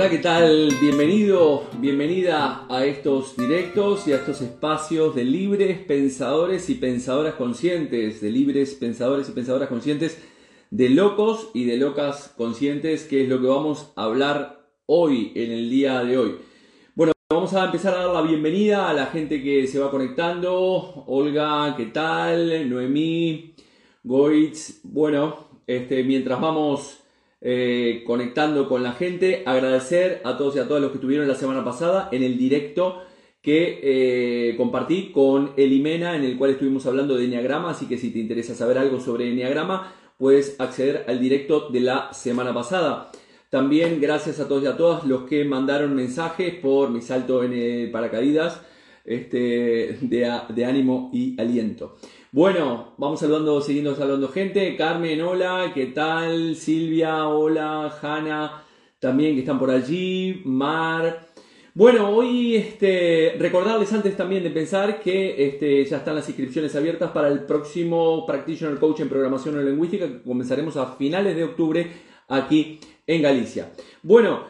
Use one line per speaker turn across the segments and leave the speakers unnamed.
Hola, ¿qué tal? Bienvenido, bienvenida a estos directos y a estos espacios de libres pensadores y pensadoras conscientes, de libres pensadores y pensadoras conscientes, de locos y de locas conscientes, que es lo que vamos a hablar hoy, en el día de hoy. Bueno, vamos a empezar a dar la bienvenida a la gente que se va conectando. Olga, ¿qué tal? Noemí, Goitz. Bueno, este, mientras vamos eh, conectando con la gente. Agradecer a todos y a todas los que estuvieron la semana pasada en el directo que eh, compartí con Elimena, en el cual estuvimos hablando de Enneagrama, así que si te interesa saber algo sobre Enneagrama, puedes acceder al directo de la semana pasada. También gracias a todos y a todas los que mandaron mensajes por mi salto en paracaídas este, de ánimo y aliento. Bueno, vamos saludando, siguiendo saludando gente. Carmen, hola, ¿qué tal? Silvia, hola, Hanna, también que están por allí. Mar. Bueno, hoy este, recordarles antes también de pensar que este, ya están las inscripciones abiertas para el próximo Practitioner Coach en Programación o Lingüística que comenzaremos a finales de octubre aquí en Galicia. Bueno,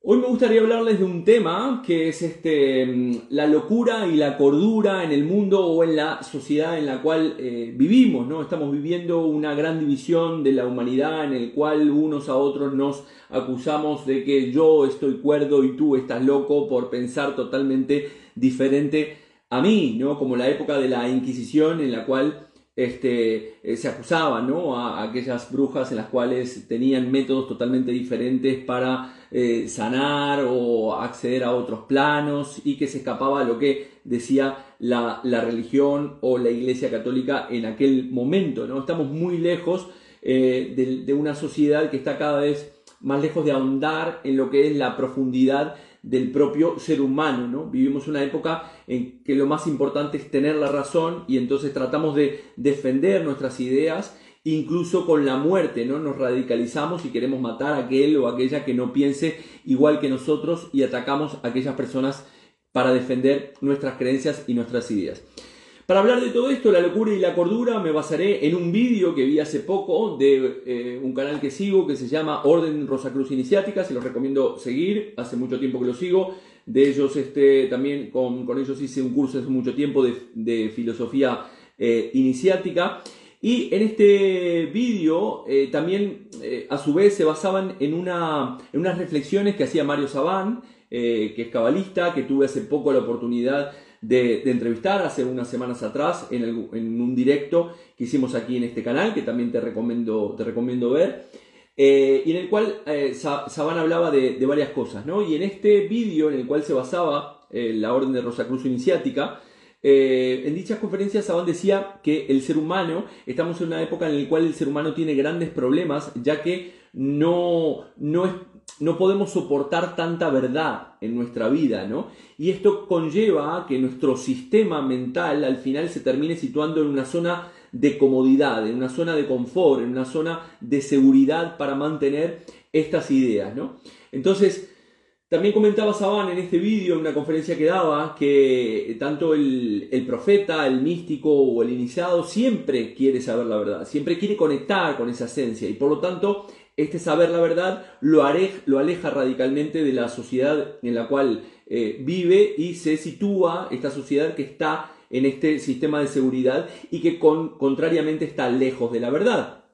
Hoy me gustaría hablarles de un tema que es este, la locura y la cordura en el mundo o en la sociedad en la cual eh, vivimos. ¿no? Estamos viviendo una gran división de la humanidad en el cual unos a otros nos acusamos de que yo estoy cuerdo y tú estás loco por pensar totalmente diferente a mí, ¿no? como la época de la Inquisición en la cual este, eh, se acusaba ¿no? a, aquellas brujas en las cuales tenían métodos totalmente diferentes para eh, sanar o acceder a otros planos y que se escapaba a lo que decía la, religión o la iglesia católica en aquel momento. ¿no? Estamos muy lejos eh, de, de una sociedad que está cada vez más lejos de ahondar en lo que es la profundidad del propio ser humano, ¿no? Vivimos una época en que lo más importante es tener la razón y entonces tratamos de defender nuestras ideas incluso con la muerte, ¿no? Nos radicalizamos y queremos matar a aquel o aquella que no piense igual que nosotros y atacamos a aquellas personas para defender nuestras creencias y nuestras ideas. Para hablar de todo esto, la locura y la cordura, me basaré en un vídeo que vi hace poco de eh, un canal que sigo que se llama Orden Rosacruz Iniciática, se los recomiendo seguir, hace mucho tiempo que lo sigo. De ellos, este, también con, ellos hice un curso hace mucho tiempo de, filosofía eh, iniciática. Y en este vídeo eh, también a su vez se basaban en, una, en unas reflexiones que hacía Mario Sabán, que es cabalista, que tuve hace poco la oportunidad de, entrevistar hace unas semanas atrás en, un directo que hicimos aquí en este canal, que también te recomiendo, te recomiendo ver. Eh, y en el cual eh, Saban hablaba de, varias cosas, ¿no? Y en este vídeo en el cual se basaba eh, la Orden de Rosacruz Iniciática, en dichas conferencias Saban decía que el ser humano, estamos en una época en la cual el ser humano tiene grandes problemas, ya que no, no, no podemos soportar tanta verdad en nuestra vida, ¿no? Y esto conlleva a que nuestro sistema mental al final se termine situando en una zona de comodidad, en una zona de confort, en una zona de seguridad para mantener estas ideas, ¿no? Entonces, también comentaba Saban en este vídeo, en una conferencia que daba, que tanto el, profeta, el místico o el iniciado siempre quiere saber la verdad, siempre quiere conectar con esa esencia y por lo tanto este saber la verdad lo, lo aleja radicalmente de la sociedad en la cual eh, vive y se sitúa esta sociedad que está en este sistema de seguridad y que contrariamente está lejos de la verdad.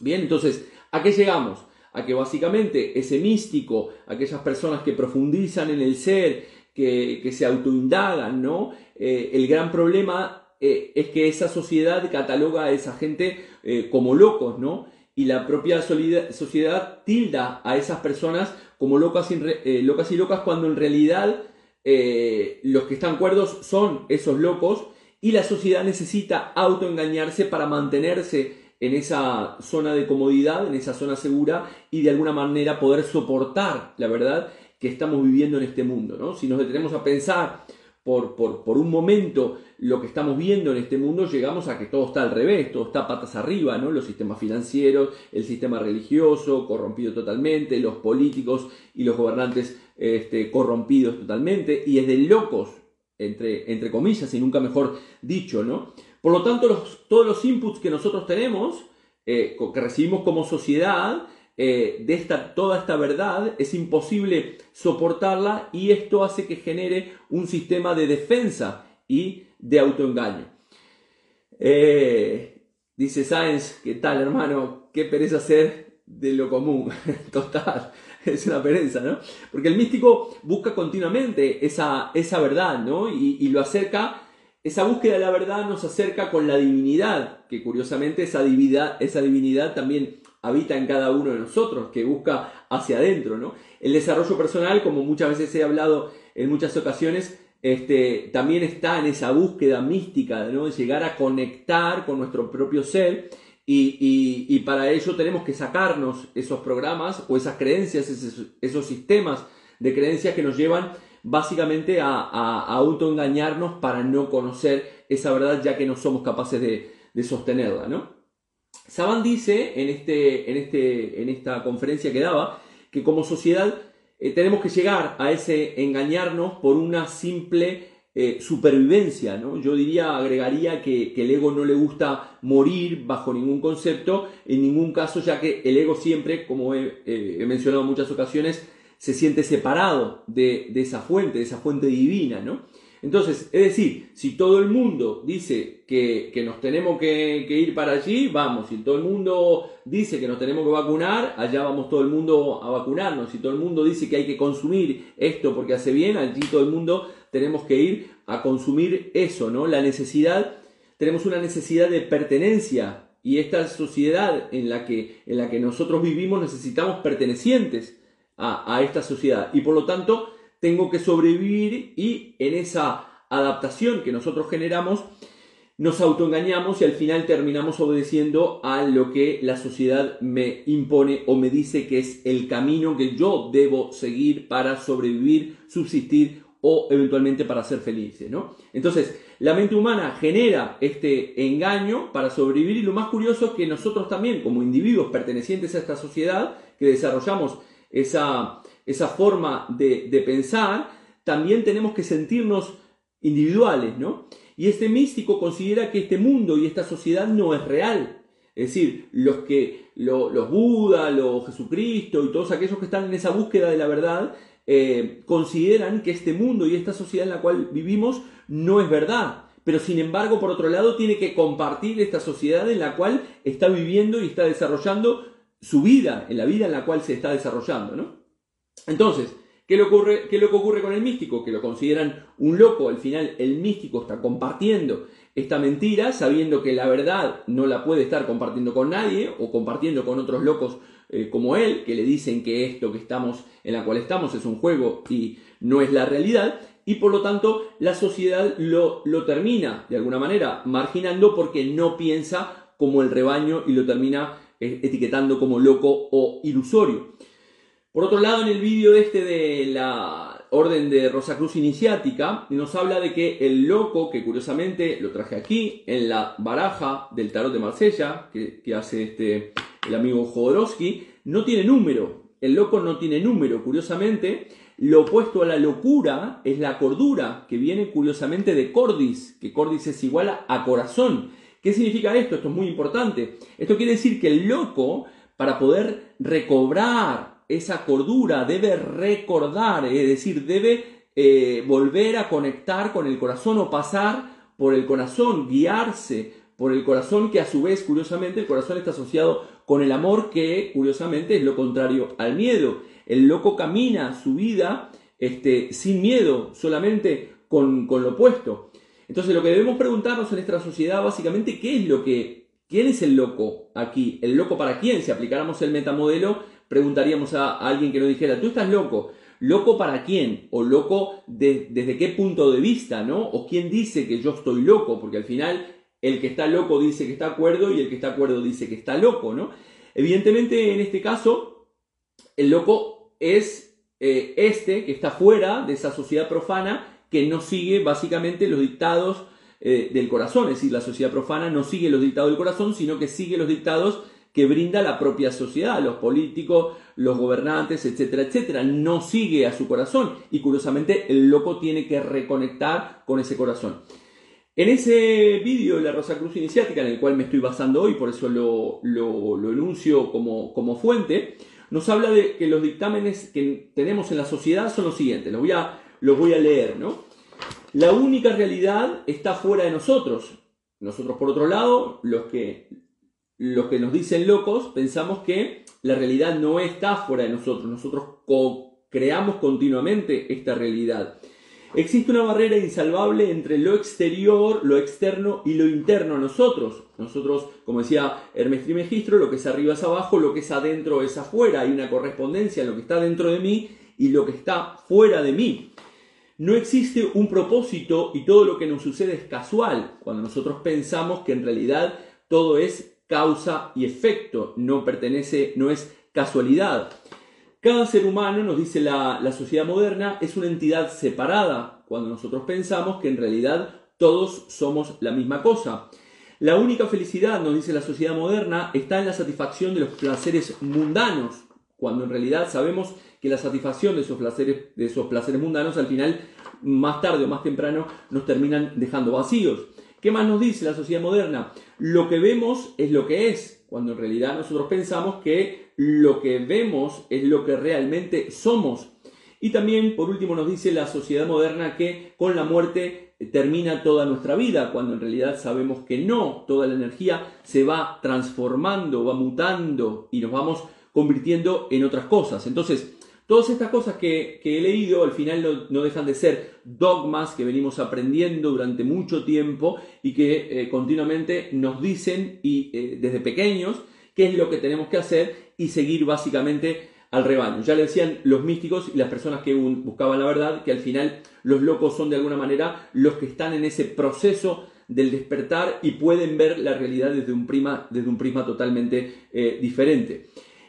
Bien, entonces, ¿a qué llegamos? A que básicamente ese místico, aquellas personas que profundizan en el ser, que, se autoindagan, ¿no? Eh, el gran problema eh, es que esa sociedad cataloga a esa gente como locos, ¿no? y la propia sociedad tilda a esas personas como locas y, eh, locas, y locas cuando en realidad eh, los que están cuerdos son esos locos y la sociedad necesita autoengañarse para mantenerse en esa zona de comodidad, en esa zona segura y de alguna manera poder soportar la verdad que estamos viviendo en este mundo. ¿no? Si nos detenemos a pensar por, un momento lo que estamos viendo en este mundo, llegamos a que todo está al revés, todo está patas arriba, ¿no? Los sistemas financieros, el sistema religioso corrompido totalmente, los políticos y los gobernantes este, corrompidos totalmente, y es de locos, entre, entre comillas, y nunca mejor dicho, ¿no? Por lo tanto, todos los inputs que nosotros tenemos, eh, que recibimos como sociedad, eh, de esta, toda esta verdad, es imposible soportarla y esto hace que genere un sistema de defensa y de autoengaño. Eh, dice Sáenz, ¿qué tal hermano? Qué pereza ser de lo común. Total, es una pereza, ¿no? Porque el místico busca continuamente esa, esa verdad, ¿no? Y lo acerca esa búsqueda de la verdad nos acerca con la divinidad, que curiosamente esa divinidad, esa divinidad también habita en cada uno de nosotros, que busca hacia adentro, ¿no? El desarrollo personal, como muchas veces he hablado en muchas ocasiones, este, también está en esa búsqueda mística, ¿no? De llegar a conectar con nuestro propio ser y, y, para ello tenemos que sacarnos esos programas o esas creencias, esos, esos sistemas de creencias que nos llevan básicamente a, autoengañarnos para no conocer esa verdad ya que no somos capaces de, sostenerla, ¿no? Saban dice en, este, en, este, en esta conferencia que daba que como sociedad eh, tenemos que llegar a ese engañarnos por una simple eh, supervivencia, ¿no? Yo diría, agregaría que, el ego no le gusta morir bajo ningún concepto, en ningún caso, ya que el ego siempre, como he, he mencionado en muchas ocasiones, se siente separado de, esa fuente, de esa fuente divina, ¿no? Entonces, es decir, si todo el mundo dice que, nos tenemos que, ir para allí, vamos. Si todo el mundo dice que nos tenemos que vacunar, allá vamos todo el mundo a vacunarnos. Si todo el mundo dice que hay que consumir esto porque hace bien, allí todo el mundo tenemos que ir a consumir eso, ¿no? La necesidad, tenemos una necesidad de pertenencia y esta sociedad en la que, en la que nosotros vivimos necesitamos pertenecientes a, esta sociedad. Y por lo tanto, tengo que sobrevivir y en esa adaptación que nosotros generamos, nos autoengañamos y al final terminamos obedeciendo a lo que la sociedad me impone o me dice que es el camino que yo debo seguir para sobrevivir, subsistir o eventualmente para ser feliz. ¿no? Entonces, la mente humana genera este engaño para sobrevivir y lo más curioso es que nosotros también, como individuos pertenecientes a esta sociedad, que desarrollamos esa, esa forma de, pensar, también tenemos que sentirnos individuales, ¿no? Y este místico considera que este mundo y esta sociedad no es real. Es decir, los que los Buda, los Jesucristo y todos aquellos que están en esa búsqueda de la verdad eh, consideran que este mundo y esta sociedad en la cual vivimos no es verdad. Pero sin embargo, por otro lado, tiene que compartir esta sociedad en la cual está viviendo y está desarrollando su vida, en la vida en la cual se está desarrollando, ¿no? Entonces, ¿qué ocurre, qué es lo que ocurre con el místico? Que lo consideran un loco, al final el místico está compartiendo esta mentira, sabiendo que la verdad no la puede estar compartiendo con nadie o compartiendo con otros locos eh, como él, que le dicen que esto que estamos, en la cual estamos es un juego y no es la realidad, y por lo tanto la sociedad lo, lo termina de alguna manera marginando porque no piensa como el rebaño y lo termina etiquetando como loco o ilusorio. Por otro lado, en el vídeo este de la orden de Rosacruz Iniciática, nos habla de que el loco, que curiosamente lo traje aquí, en la baraja del tarot de Marsella, que, hace este, el amigo Jodorowsky, no tiene número. El loco no tiene número, curiosamente. Lo opuesto a la locura es la cordura, que viene curiosamente de cordis, que cordis es igual a corazón. ¿Qué significa esto? Esto es muy importante. Esto quiere decir que el loco, para poder recobrar esa cordura, debe recordar, es decir, debe eh, volver a conectar con el corazón o pasar por el corazón, guiarse por el corazón, que a su vez, curiosamente, el corazón está asociado con el amor, que curiosamente es lo contrario al miedo. El loco camina su vida este, sin miedo, solamente con, con lo opuesto. Entonces lo que debemos preguntarnos en nuestra sociedad básicamente, ¿qué es lo que, quién es el loco aquí? ¿El loco para quién? Si aplicáramos el metamodelo, preguntaríamos a, alguien que nos dijera, tú estás loco. ¿Loco para quién? ¿O loco desde qué punto de vista? ¿no? ¿O quién dice que yo estoy loco? Porque al final el que está loco dice que está acuerdo y el que está acuerdo dice que está loco, ¿no? Evidentemente en este caso el loco es eh, este que está fuera de esa sociedad profana que no sigue básicamente los dictados eh, del corazón, es decir, la sociedad profana no sigue los dictados del corazón, sino que sigue los dictados que brinda la propia sociedad, los políticos, los gobernantes, etcétera, etcétera. No sigue a su corazón y curiosamente el loco tiene que reconectar con ese corazón. En ese vídeo de la Rosa Cruz Iniciática, en el cual me estoy basando hoy, por eso lo, lo, enuncio como, como, fuente, nos habla de que los dictámenes que tenemos en la sociedad son los siguientes. Voy a, los voy a leer, ¿no? La única realidad está fuera de nosotros. Nosotros, por otro lado, los que, los que nos dicen locos, pensamos que la realidad no está fuera de nosotros. Nosotros creamos continuamente esta realidad. Existe una barrera insalvable entre lo exterior, lo externo y lo interno a nosotros. Nosotros, como decía Hermes Trimegistro, lo que es arriba es abajo, lo que es adentro es afuera. Hay una correspondencia en lo que está dentro de mí y lo que está fuera de mí. No existe un propósito y todo lo que nos sucede es casual, cuando nosotros pensamos que en realidad todo es causa y efecto, no pertenece, no es casualidad. Cada ser humano, nos dice la, sociedad moderna, es una entidad separada cuando nosotros pensamos que en realidad todos somos la misma cosa. La única felicidad, nos dice la sociedad moderna, está en la satisfacción de los placeres mundanos, cuando en realidad sabemos que la satisfacción de esos placeres, de esos placeres mundanos al final, más tarde o más temprano, nos terminan dejando vacíos. ¿Qué más nos dice la sociedad moderna? Lo que vemos es lo que es, cuando en realidad nosotros pensamos que lo que vemos es lo que realmente somos. Y también, por último, nos dice la sociedad moderna que con la muerte termina toda nuestra vida, cuando en realidad sabemos que no, toda la energía se va transformando, va mutando y nos vamos convirtiendo en otras cosas. Entonces, todas estas cosas que, he leído al final no, dejan de ser dogmas que venimos aprendiendo durante mucho tiempo y que eh, continuamente nos dicen y eh, desde pequeños qué es lo que tenemos que hacer y seguir básicamente al rebaño. Ya le decían los místicos y las personas que buscaban la verdad que al final los locos son de alguna manera los que están en ese proceso del despertar y pueden ver la realidad desde un, desde un prisma totalmente eh, diferente.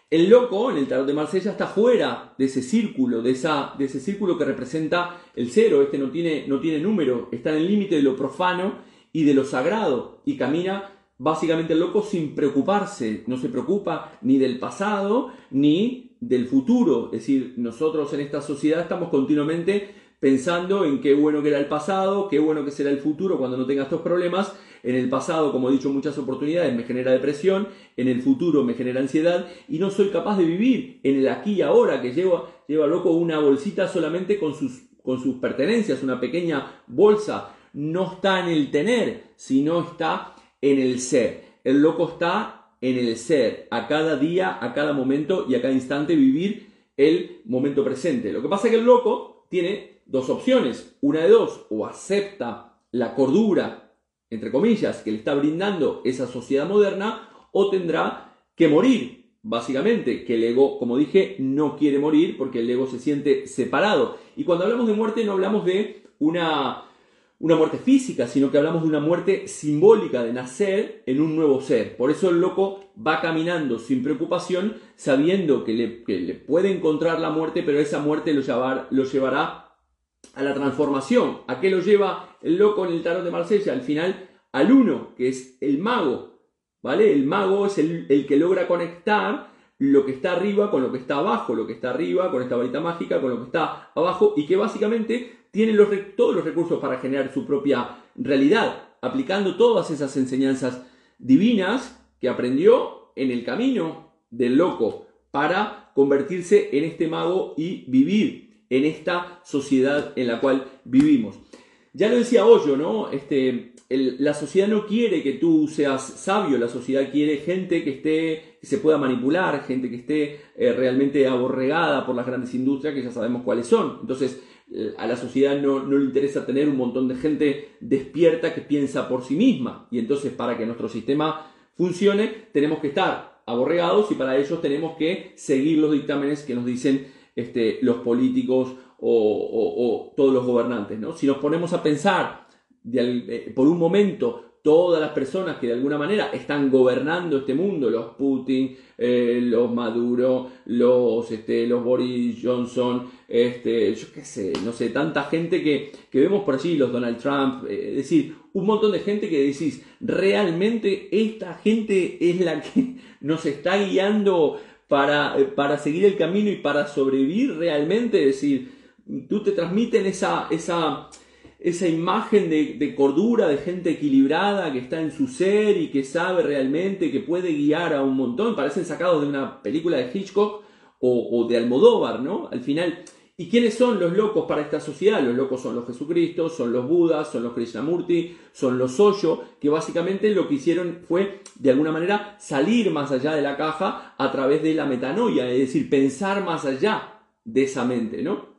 El loco en el tarot de Marsella está fuera de ese círculo, de, esa, de ese círculo que representa el cero. Este no tiene, no tiene número, está en el límite de lo profano y de lo sagrado y camina básicamente el loco sin preocuparse, no se preocupa ni del pasado ni del futuro. Es decir, nosotros en esta sociedad estamos continuamente pensando en qué bueno que era el pasado, qué bueno que será el futuro cuando no tenga estos problemas. En el pasado, como he dicho muchas oportunidades, me genera depresión, en el futuro me genera ansiedad y no soy capaz de vivir en el aquí y ahora que lleva, lleva loco una bolsita solamente con sus, con sus pertenencias, una pequeña bolsa. No está en el tener, sino está en el ser. El loco está en el ser, a cada día, a cada momento y a cada instante vivir el momento presente. Lo que pasa es que el loco tiene dos opciones, una de dos, o acepta la cordura, entre comillas, que le está brindando esa sociedad moderna, o tendrá que morir, básicamente, que el ego, como dije, no quiere morir porque el ego se siente separado. Y cuando hablamos de muerte no hablamos de una una muerte física, sino que hablamos de una muerte simbólica de nacer en un nuevo ser. Por eso el loco va caminando sin preocupación, sabiendo que le, puede encontrar la muerte, pero esa muerte lo, lo llevará a la transformación. ¿A qué lo lleva el loco en el tarot de Marsella? Al final, al uno, que es el mago. ¿Vale? El mago es el, el que logra conectar lo que está arriba con lo que está abajo, lo que está arriba con esta varita mágica, con lo que está abajo, y que básicamente tiene todos los recursos para generar su propia realidad, aplicando todas esas enseñanzas divinas que aprendió en el camino del loco para convertirse en este mago y vivir en esta sociedad en la cual vivimos. Ya lo decía Hoyo, ¿no? Este, la sociedad no quiere que tú seas sabio, la sociedad quiere gente que esté, que se pueda manipular, gente que esté eh, realmente aborregada por las grandes industrias que ya sabemos cuáles son. Entonces, a la sociedad no, le interesa tener un montón de gente despierta que piensa por sí misma. Y entonces para que nuestro sistema funcione tenemos que estar aborregados y para ello tenemos que seguir los dictámenes que nos dicen este, los políticos o, todos los gobernantes. ¿no? Si nos ponemos a pensar eh, por un momento todas las personas que de alguna manera están gobernando este mundo, los Putin, eh, los Maduro, los, este, los Boris Johnson, este, yo qué sé, no sé, tanta gente que, vemos por allí, los Donald Trump, eh, es decir, un montón de gente que decís, realmente esta gente es la que nos está guiando para, para seguir el camino y para sobrevivir realmente, es decir, tú te transmiten esa, esa esa imagen de, cordura, de gente equilibrada que está en su ser y que sabe realmente, que puede guiar a un montón, parecen sacados de una película de Hitchcock o, de Almodóvar, ¿no? Al final, ¿y quiénes son los locos para esta sociedad? Los locos son los Jesucristos, son los Budas, son los Krishnamurti, son los Osho, que básicamente lo que hicieron fue, de alguna manera, salir más allá de la caja a través de la metanoia, es decir, pensar más allá de esa mente, ¿no?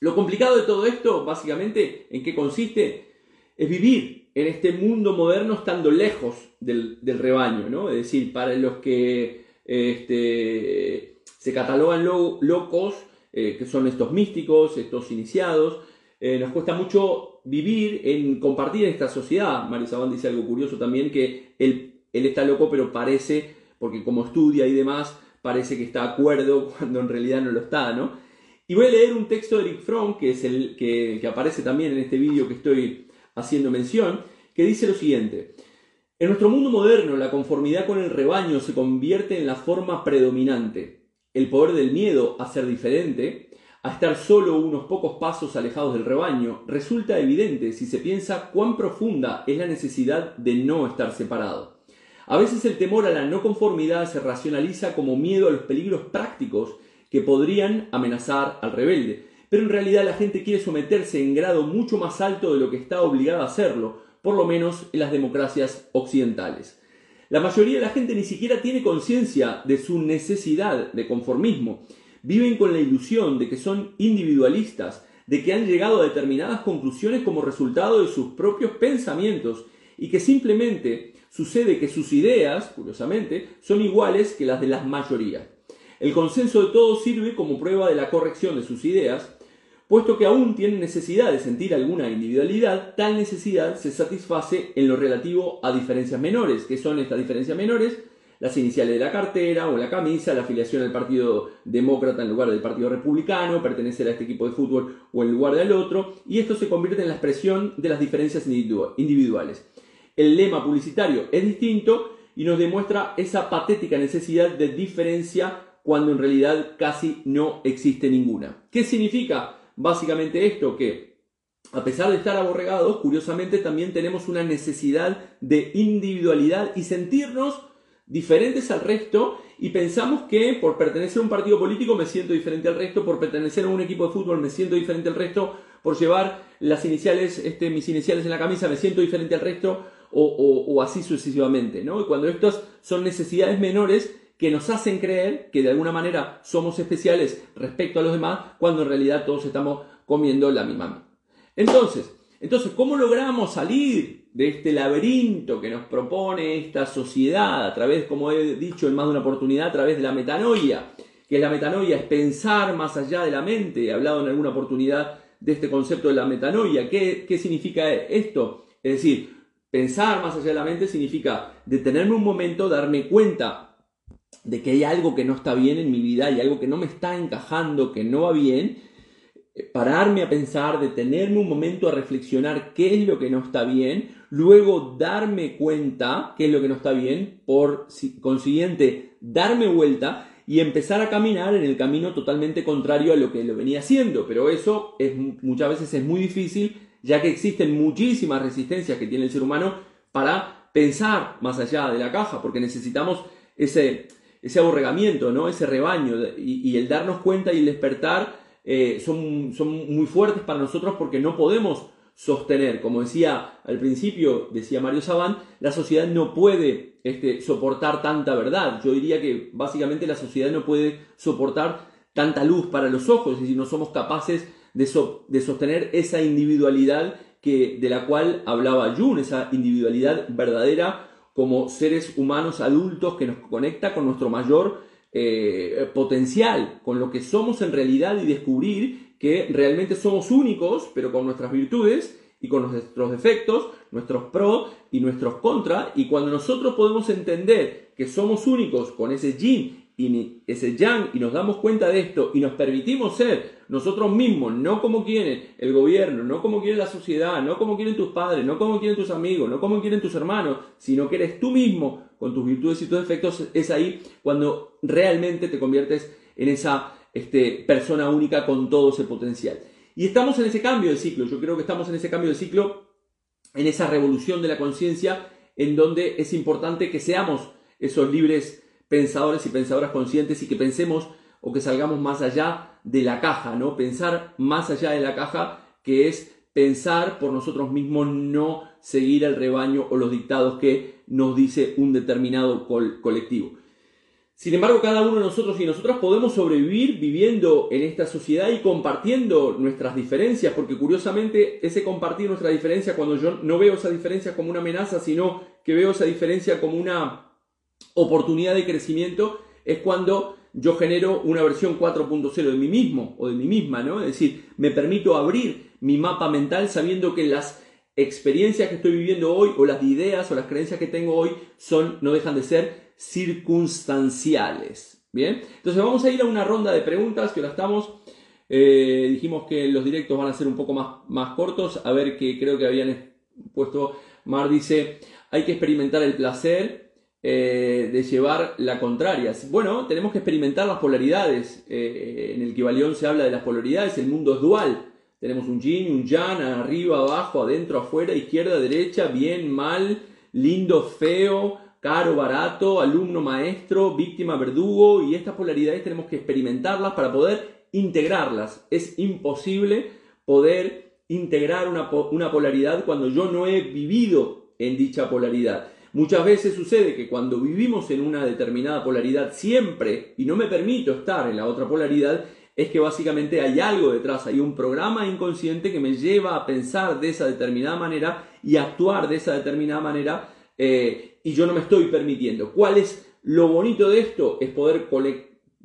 Lo complicado de todo esto, básicamente, ¿en qué consiste? Es vivir en este mundo moderno estando lejos del, rebaño, ¿no? Es decir, para los que este, se catalogan locos, eh, que son estos místicos, estos iniciados, eh, nos cuesta mucho vivir en compartir esta sociedad. Mario Sabán dice algo curioso también, que él, él está loco, pero parece, porque como estudia y demás, parece que está de acuerdo cuando en realidad no lo está, ¿no? Y voy a leer un texto de Eric Fromm, que es el que, aparece también en este vídeo que estoy haciendo mención, que dice lo siguiente. En nuestro mundo moderno, la conformidad con el rebaño se convierte en la forma predominante. El poder del miedo a ser diferente, a estar solo unos pocos pasos alejados del rebaño, resulta evidente si se piensa cuán profunda es la necesidad de no estar separado. A veces el temor a la no conformidad se racionaliza como miedo a los peligros prácticos que podrían amenazar al rebelde. Pero en realidad la gente quiere someterse en grado mucho más alto de lo que está obligada a hacerlo, por lo menos en las democracias occidentales. La mayoría de la gente ni siquiera tiene conciencia de su necesidad de conformismo. Viven con la ilusión de que son individualistas, de que han llegado a determinadas conclusiones como resultado de sus propios pensamientos y que simplemente sucede que sus ideas, curiosamente, son iguales que las de las mayorías. El consenso de todos sirve como prueba de la corrección de sus ideas, puesto que aún tienen necesidad de sentir alguna individualidad, tal necesidad se satisface en lo relativo a diferencias menores. que son estas diferencias menores? Las iniciales de la cartera o la camisa, la afiliación al Partido Demócrata en lugar del Partido Republicano, pertenecer a este equipo de fútbol o en lugar del otro, y esto se convierte en la expresión de las diferencias individuales. El lema publicitario es distinto y nos demuestra esa patética necesidad de diferencia cuando en realidad casi no existe ninguna. ¿Qué significa básicamente esto? Que a pesar de estar aborregados, curiosamente también tenemos una necesidad de individualidad y sentirnos diferentes al resto y pensamos que por pertenecer a un partido político me siento diferente al resto, por pertenecer a un equipo de fútbol me siento diferente al resto, por llevar las iniciales, este, mis iniciales en la camisa me siento diferente al resto o, o así sucesivamente. ¿no? Y cuando estas son necesidades menores, que nos hacen creer que de alguna manera somos especiales respecto a los demás, cuando en realidad todos estamos comiendo la misma. Entonces, entonces, ¿cómo logramos salir de este laberinto que nos propone esta sociedad a través, como he dicho en más de una oportunidad, a través de la metanoia? Que la metanoia es pensar más allá de la mente. He hablado en alguna oportunidad de este concepto de la metanoia. ¿Qué, qué significa esto? Es decir, pensar más allá de la mente significa detenerme un momento, darme cuenta de que hay algo que no está bien en mi vida, hay algo que no me está encajando, que no va bien, eh, pararme a pensar, detenerme un momento a reflexionar qué es lo que no está bien, luego darme cuenta qué es lo que no está bien, por consiguiente darme vuelta y empezar a caminar en el camino totalmente contrario a lo que lo venía haciendo. Pero eso es, muchas veces es muy difícil, ya que existen muchísimas resistencias que tiene el ser humano para pensar más allá de la caja, porque necesitamos ese, ese aborregamiento, ¿no? ese rebaño y, el darnos cuenta y el despertar eh, son, son muy fuertes para nosotros porque no podemos sostener, como decía al principio, decía Mario Sabán, la sociedad no puede este, soportar tanta verdad. Yo diría que básicamente la sociedad no puede soportar tanta luz para los ojos, es decir, no somos capaces de, de sostener esa individualidad que, de la cual hablaba Jung, esa individualidad verdadera como seres humanos adultos que nos conecta con nuestro mayor eh, potencial, con lo que somos en realidad y descubrir que realmente somos únicos, pero con nuestras virtudes y con nuestros defectos, nuestros pros y nuestros contra, y cuando nosotros podemos entender que somos únicos con ese yin y ese yang y nos damos cuenta de esto y nos permitimos ser nosotros mismos, no como quiere el gobierno, no como quiere la sociedad, no como quieren tus padres, no como quieren tus amigos, no como quieren tus hermanos, sino que eres tú mismo con tus virtudes y tus defectos, es ahí cuando realmente te conviertes en esa este, persona única con todo ese potencial. Y estamos en ese cambio de ciclo, yo creo que estamos en ese cambio de ciclo, en esa revolución de la conciencia, en donde es importante que seamos esos libres pensadores y pensadoras conscientes y que pensemos o que salgamos más allá de la caja, ¿no? Pensar más allá de la caja, que es pensar por nosotros mismos, no seguir al rebaño o los dictados que nos dice un determinado colectivo. Sin embargo, cada uno de nosotros y nosotras podemos sobrevivir viviendo en esta sociedad y compartiendo nuestras diferencias, porque curiosamente ese compartir nuestra diferencia, cuando yo no veo esa diferencia como una amenaza, sino que veo esa diferencia como una oportunidad de crecimiento, es cuando yo genero una versión 4.0 de mí mismo o de mí misma, ¿no? Es decir, me permito abrir mi mapa mental sabiendo que las experiencias que estoy viviendo hoy o las ideas o las creencias que tengo hoy son, no dejan de ser circunstanciales. Bien, entonces vamos a ir a una ronda de preguntas que ahora estamos. Eh, dijimos que los directos van a ser un poco más, más cortos. A ver, que creo que habían puesto. Mar dice: hay que experimentar el placer eh, de llevar la contraria. Bueno, tenemos que experimentar las polaridades. Eh, en el Kibalión se habla de las polaridades. El mundo es dual. Tenemos un yin, un yang, arriba, abajo, adentro, afuera, izquierda, derecha, bien, mal, lindo, feo caro, barato, alumno, maestro, víctima, verdugo, y estas polaridades tenemos que experimentarlas para poder integrarlas. Es imposible poder integrar una, una polaridad cuando yo no he vivido en dicha polaridad. Muchas veces sucede que cuando vivimos en una determinada polaridad siempre, y no me permito estar en la otra polaridad, es que básicamente hay algo detrás, hay un programa inconsciente que me lleva a pensar de esa determinada manera y actuar de esa determinada manera eh, y yo no me estoy permitiendo. ¿Cuál es lo bonito de esto? Es poder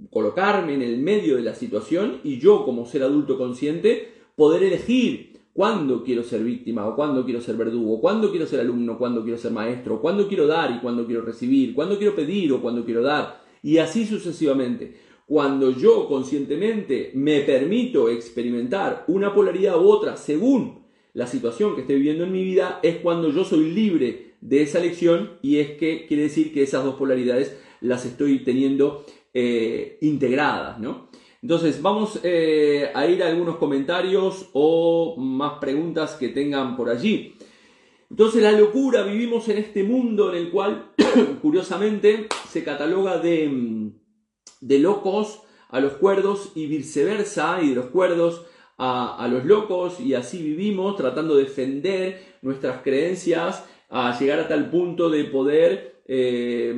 colocarme en el medio de la situación y yo como ser adulto consciente poder elegir cuándo quiero ser víctima o cuándo quiero ser verdugo, cuándo quiero ser alumno, cuándo quiero ser maestro, cuándo quiero dar y cuándo quiero recibir, cuándo quiero pedir o cuándo quiero dar y así sucesivamente. Cuando yo conscientemente me permito experimentar una polaridad u otra según la situación que esté viviendo en mi vida, es cuando yo soy libre de esa lección y es que quiere decir que esas dos polaridades las estoy teniendo eh, integradas, ¿no? Entonces vamos eh, a ir a algunos comentarios o más preguntas que tengan por allí. Entonces la locura, vivimos en este mundo en el cual curiosamente se cataloga de, de locos a los cuerdos y viceversa, y de los cuerdos a, a, los locos, y así vivimos tratando de defender nuestras creencias a llegar a tal punto de poder eh,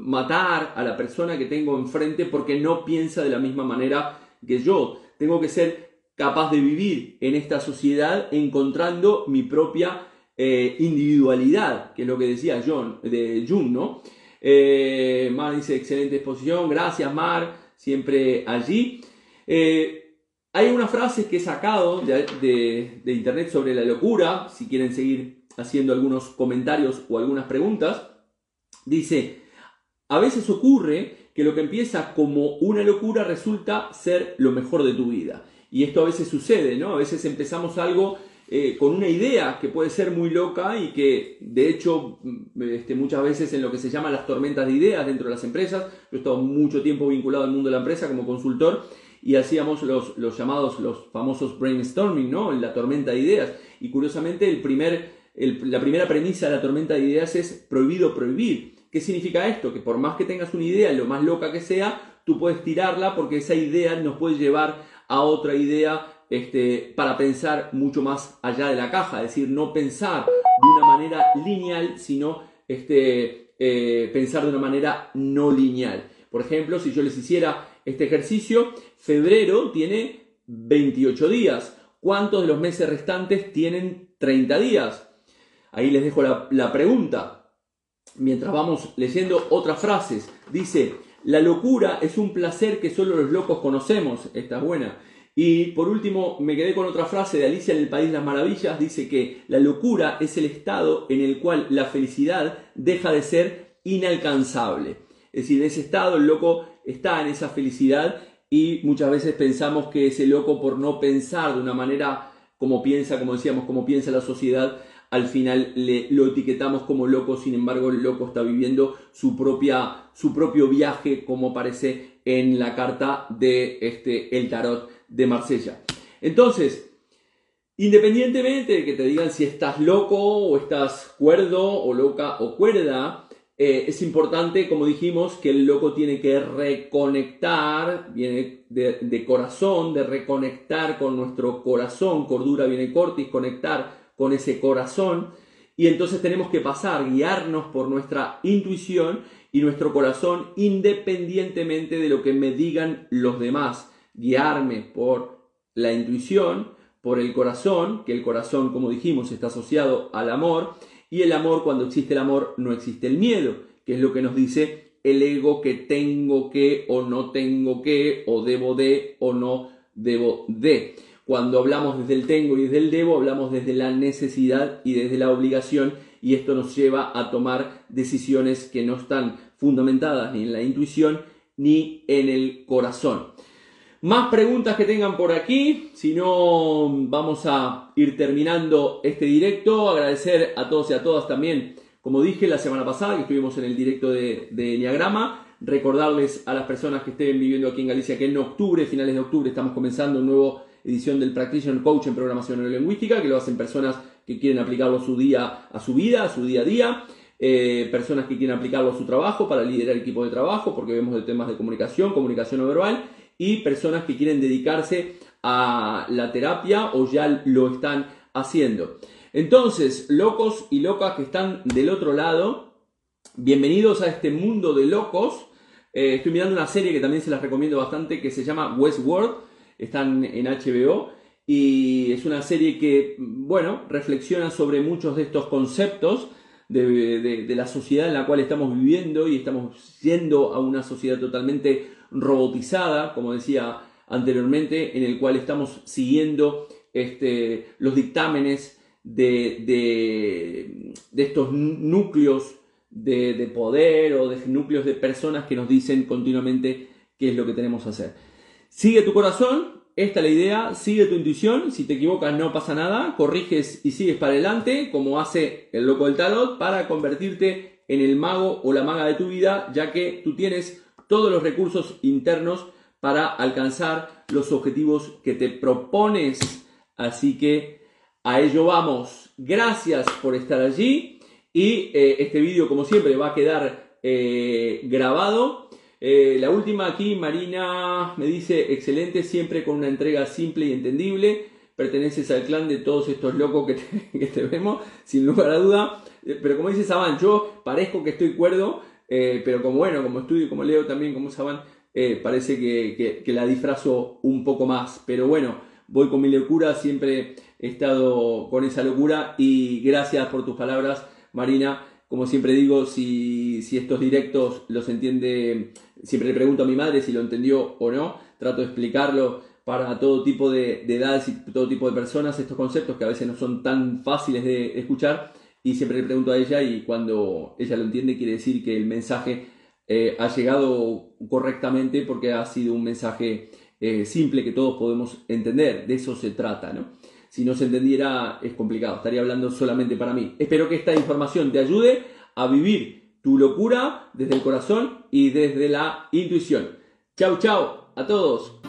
matar a la persona que tengo enfrente porque no piensa de la misma manera que yo. Tengo que ser capaz de vivir en esta sociedad encontrando mi propia eh, individualidad, que es lo que decía John, de Jung, ¿no? Eh, Mar dice, excelente exposición, gracias Mar, siempre allí. hay una frase que he sacado de, de internet sobre la locura, si quieren seguir haciendo algunos comentarios o algunas preguntas, dice, a veces ocurre que lo que empieza como una locura resulta ser lo mejor de tu vida. Y esto a veces sucede, ¿no? A veces empezamos algo eh, con una idea que puede ser muy loca y que de hecho mm, este, muchas veces en lo que se llama las tormentas de ideas dentro de las empresas, yo he estado mucho tiempo vinculado al mundo de la empresa como consultor y hacíamos los, los llamados, los famosos brainstorming, ¿no? La tormenta de ideas. Y curiosamente el primer la primera premisa de la tormenta de ideas es prohibido prohibir. ¿Qué significa esto? Que por más que tengas una idea, lo más loca que sea, tú puedes tirarla porque esa idea nos puede llevar a otra idea este, para pensar mucho más allá de la caja, es decir, no pensar de una manera lineal, sino este, eh, pensar de una manera no lineal. Por ejemplo, si yo les hiciera este ejercicio, febrero tiene 28 días. ¿Cuántos de los meses restantes tienen 30 días? Ahí les dejo la, pregunta. Mientras vamos leyendo otras frases, dice, la locura es un placer que solo los locos conocemos. Esta es buena. Y por último, me quedé con otra frase de Alicia en el País de las Maravillas. Dice que la locura es el estado en el cual la felicidad deja de ser inalcanzable. Es decir, en ese estado el loco está en esa felicidad y muchas veces pensamos que ese loco por no pensar de una manera como piensa, como decíamos, como piensa la sociedad, al final lo etiquetamos como loco, sin embargo el loco está viviendo su, propia, su propio viaje como aparece en la carta de este, el tarot de Marsella. Entonces, independientemente de que te digan si estás loco o estás cuerdo o loca o cuerda, eh, es importante, como dijimos, que el loco tiene que reconectar, viene de, corazón, de reconectar con nuestro corazón, cordura viene cortis, conectar con ese corazón, y entonces tenemos que pasar, guiarnos por nuestra intuición y nuestro corazón independientemente de lo que me digan los demás, guiarme por la intuición, por el corazón, que el corazón, como dijimos, está asociado al amor, y el amor, cuando existe el amor, no existe el miedo, que es lo que nos dice el ego que tengo que o no tengo que, o debo de o no debo de. Cuando hablamos desde el tengo y desde el debo, hablamos desde la necesidad y desde la obligación, y esto nos lleva a tomar decisiones que no están fundamentadas ni en la intuición ni en el corazón. Más preguntas que tengan por aquí, si no vamos a ir terminando este directo. Agradecer a todos y a todas también, como dije la semana pasada que estuvimos en el directo de, de. Recordarles a las personas que estén viviendo aquí en Galicia que en octubre, finales de octubre, estamos comenzando una nueva edición del Practitioner Coach en Programación Neurolingüística, que lo hacen personas que quieren aplicarlo su día, a su vida, a su día a día. Eh, personas que quieren aplicarlo a su trabajo para liderar equipo de trabajo, porque vemos de temas de comunicación, comunicación no verbal, y personas que quieren dedicarse a la terapia o ya lo están haciendo. Entonces, locos y locas que están del otro lado, bienvenidos a este mundo de locos. Eh, estoy mirando una serie que también se las recomiendo bastante que se llama Westworld, están en HBO y es una serie que, bueno, reflexiona sobre muchos de estos conceptos de, la sociedad en la cual estamos viviendo y estamos yendo a una sociedad totalmente robotizada, como decía anteriormente, en el cual estamos siguiendo este, los dictámenes de, de, estos núcleos de, de, poder o de núcleos de personas que nos dicen continuamente qué es lo que tenemos que hacer. Sigue tu corazón, esta es la idea, sigue tu intuición, si te equivocas no pasa nada, corriges y sigues para adelante, como hace el loco del tarot, para convertirte en el mago o la maga de tu vida, ya que tú tienes todos los recursos internos para alcanzar los objetivos que te propones. Así que a ello vamos. Gracias por estar allí y eh, este vídeo como siempre va a quedar eh, grabado eh, la última aquí, Marina me dice, excelente, siempre con una entrega simple y entendible. Perteneces al clan de todos estos locos que te, vemos, sin lugar a duda. Eh, pero como dice Saban, yo parezco que estoy cuerdo, eh, pero como bueno, como estudio, como leo también, como Saban, parece que, que, la disfrazo un poco más. Pero bueno, voy con mi locura, siempre he estado con esa locura y gracias por tus palabras, Marina. Como siempre digo, si, estos directos los entiende siempre le pregunto a mi madre si lo entendió o no, trato de explicarlo para todo tipo de, edades y todo tipo de personas estos conceptos que a veces no son tan fáciles de escuchar y siempre le pregunto a ella y cuando ella lo entiende quiere decir que el mensaje eh, ha llegado correctamente porque ha sido un mensaje eh, simple que todos podemos entender, de eso se trata, ¿no? Si no se entendiera es complicado, estaría hablando solamente para mí. Espero que esta información te ayude a vivir tu locura desde el corazón y desde la intuición. Chau, chau a todos.